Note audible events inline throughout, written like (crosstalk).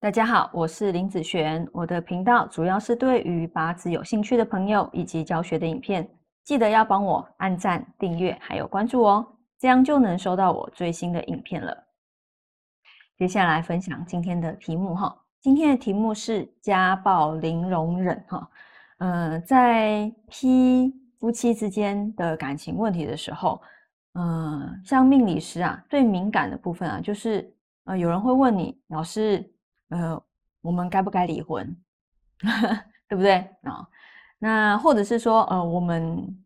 大家好，我是林子璇。我的频道主要是对于八字有兴趣的朋友以及教学的影片，记得要帮我按赞、订阅还有关注哦，这样就能收到我最新的影片了。接下来分享今天的题目哈，今天的题目是家暴零容忍哈。呃，在批夫妻之间的感情问题的时候，呃，像命理师啊，最敏感的部分啊，就是呃，有人会问你，老师。呃，我们该不该离婚，(laughs) 对不对啊？那或者是说，呃，我们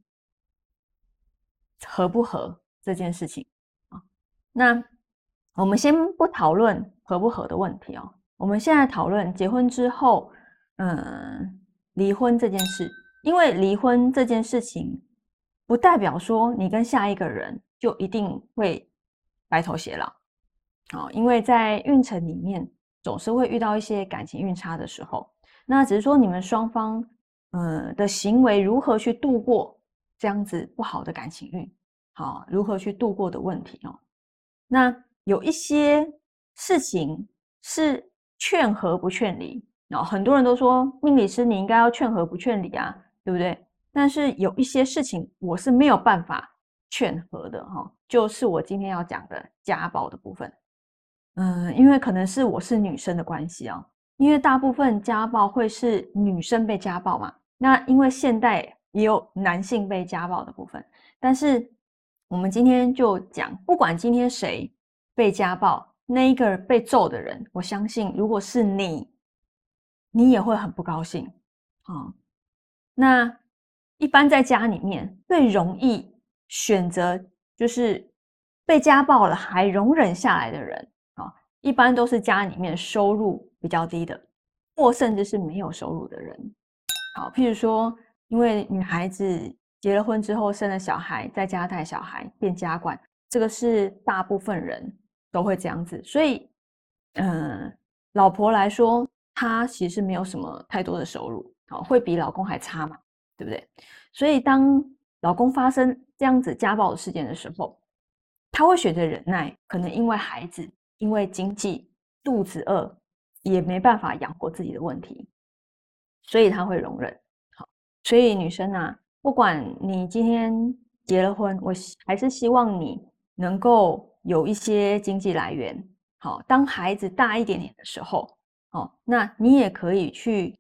合不合这件事情啊？那我们先不讨论合不合的问题哦。我们现在讨论结婚之后，嗯，离婚这件事。因为离婚这件事情，不代表说你跟下一个人就一定会白头偕老啊。因为在运程里面。总是会遇到一些感情运差的时候，那只是说你们双方，呃的行为如何去度过这样子不好的感情运，好，如何去度过的问题哦。那有一些事情是劝和不劝离，哦，很多人都说命理师你应该要劝和不劝离啊，对不对？但是有一些事情我是没有办法劝和的哈，就是我今天要讲的家暴的部分。嗯，因为可能是我是女生的关系哦，因为大部分家暴会是女生被家暴嘛。那因为现代也有男性被家暴的部分，但是我们今天就讲，不管今天谁被家暴，那一个被揍的人，我相信如果是你，你也会很不高兴啊。那一般在家里面最容易选择就是被家暴了还容忍下来的人。一般都是家里面收入比较低的，或甚至是没有收入的人。好，譬如说，因为女孩子结了婚之后生了小孩，在家带小孩变家管，这个是大部分人都会这样子。所以，嗯，老婆来说，她其实没有什么太多的收入，好，会比老公还差嘛，对不对？所以，当老公发生这样子家暴的事件的时候，她会选择忍耐，可能因为孩子。因为经济肚子饿，也没办法养活自己的问题，所以他会容忍。好，所以女生啊，不管你今天结了婚，我还是希望你能够有一些经济来源。好，当孩子大一点点的时候，哦，那你也可以去，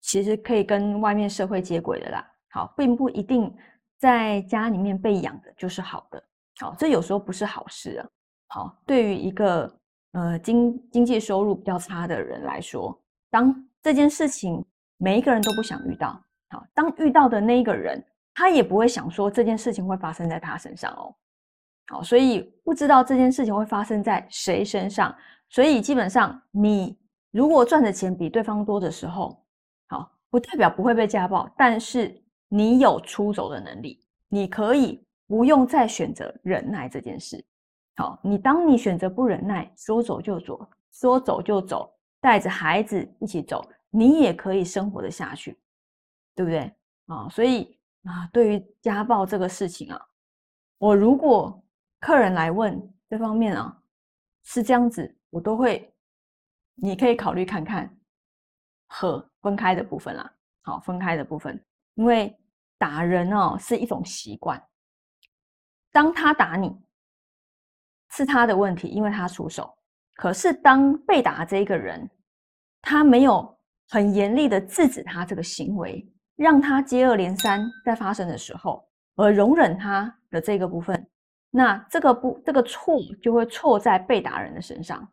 其实可以跟外面社会接轨的啦。好，并不一定在家里面被养的就是好的。好，这有时候不是好事啊。好，对于一个呃经经济收入比较差的人来说，当这件事情每一个人都不想遇到，好，当遇到的那一个人，他也不会想说这件事情会发生在他身上哦，好，所以不知道这件事情会发生在谁身上，所以基本上你如果赚的钱比对方多的时候，好，不代表不会被家暴，但是你有出走的能力，你可以不用再选择忍耐这件事。好，你当你选择不忍耐，说走就走，说走就走，带着孩子一起走，你也可以生活的下去，对不对？啊，所以啊，对于家暴这个事情啊，我如果客人来问这方面啊，是这样子，我都会，你可以考虑看看和分开的部分啦。好，分开的部分，因为打人哦是一种习惯，当他打你。是他的问题，因为他出手。可是当被打这一个人，他没有很严厉的制止他这个行为，让他接二连三在发生的时候，而容忍他的这个部分，那这个不这个错就会错在被打人的身上，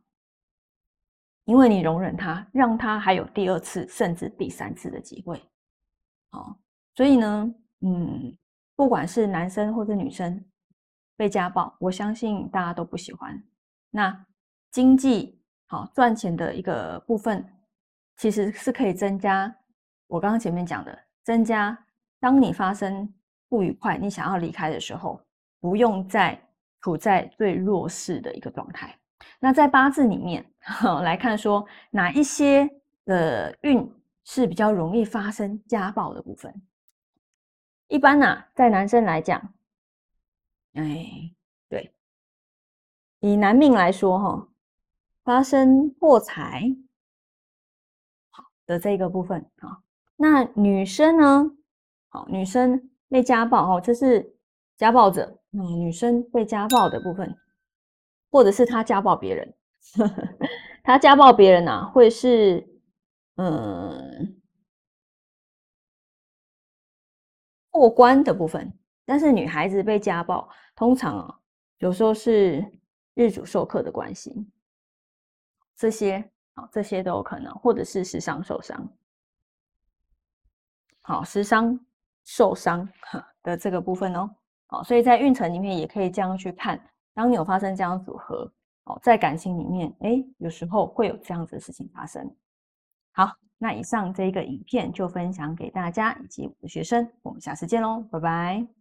因为你容忍他，让他还有第二次甚至第三次的机会。好，所以呢，嗯，不管是男生或者女生。被家暴，我相信大家都不喜欢。那经济好赚钱的一个部分，其实是可以增加。我刚刚前面讲的，增加当你发生不愉快，你想要离开的时候，不用再处在最弱势的一个状态。那在八字里面来看，说哪一些的运是比较容易发生家暴的部分？一般呢，在男生来讲。哎，对，以男命来说，哈，发生破财好的这个部分啊。那女生呢？好，女生被家暴哦，这是家暴者。嗯，女生被家暴的部分，或者是她家暴别人，(laughs) 她家暴别人呐，会是嗯过关的部分。但是女孩子被家暴，通常啊，有时候是日主受克的关系，这些啊，这些都有可能，或者是时伤受伤。好，时伤受伤 (laughs) 的这个部分哦。好，所以在运程里面也可以这样去看，当你有发生这样组合，哦，在感情里面，哎，有时候会有这样子的事情发生。好，那以上这一个影片就分享给大家以及我的学生，我们下次见喽，拜拜。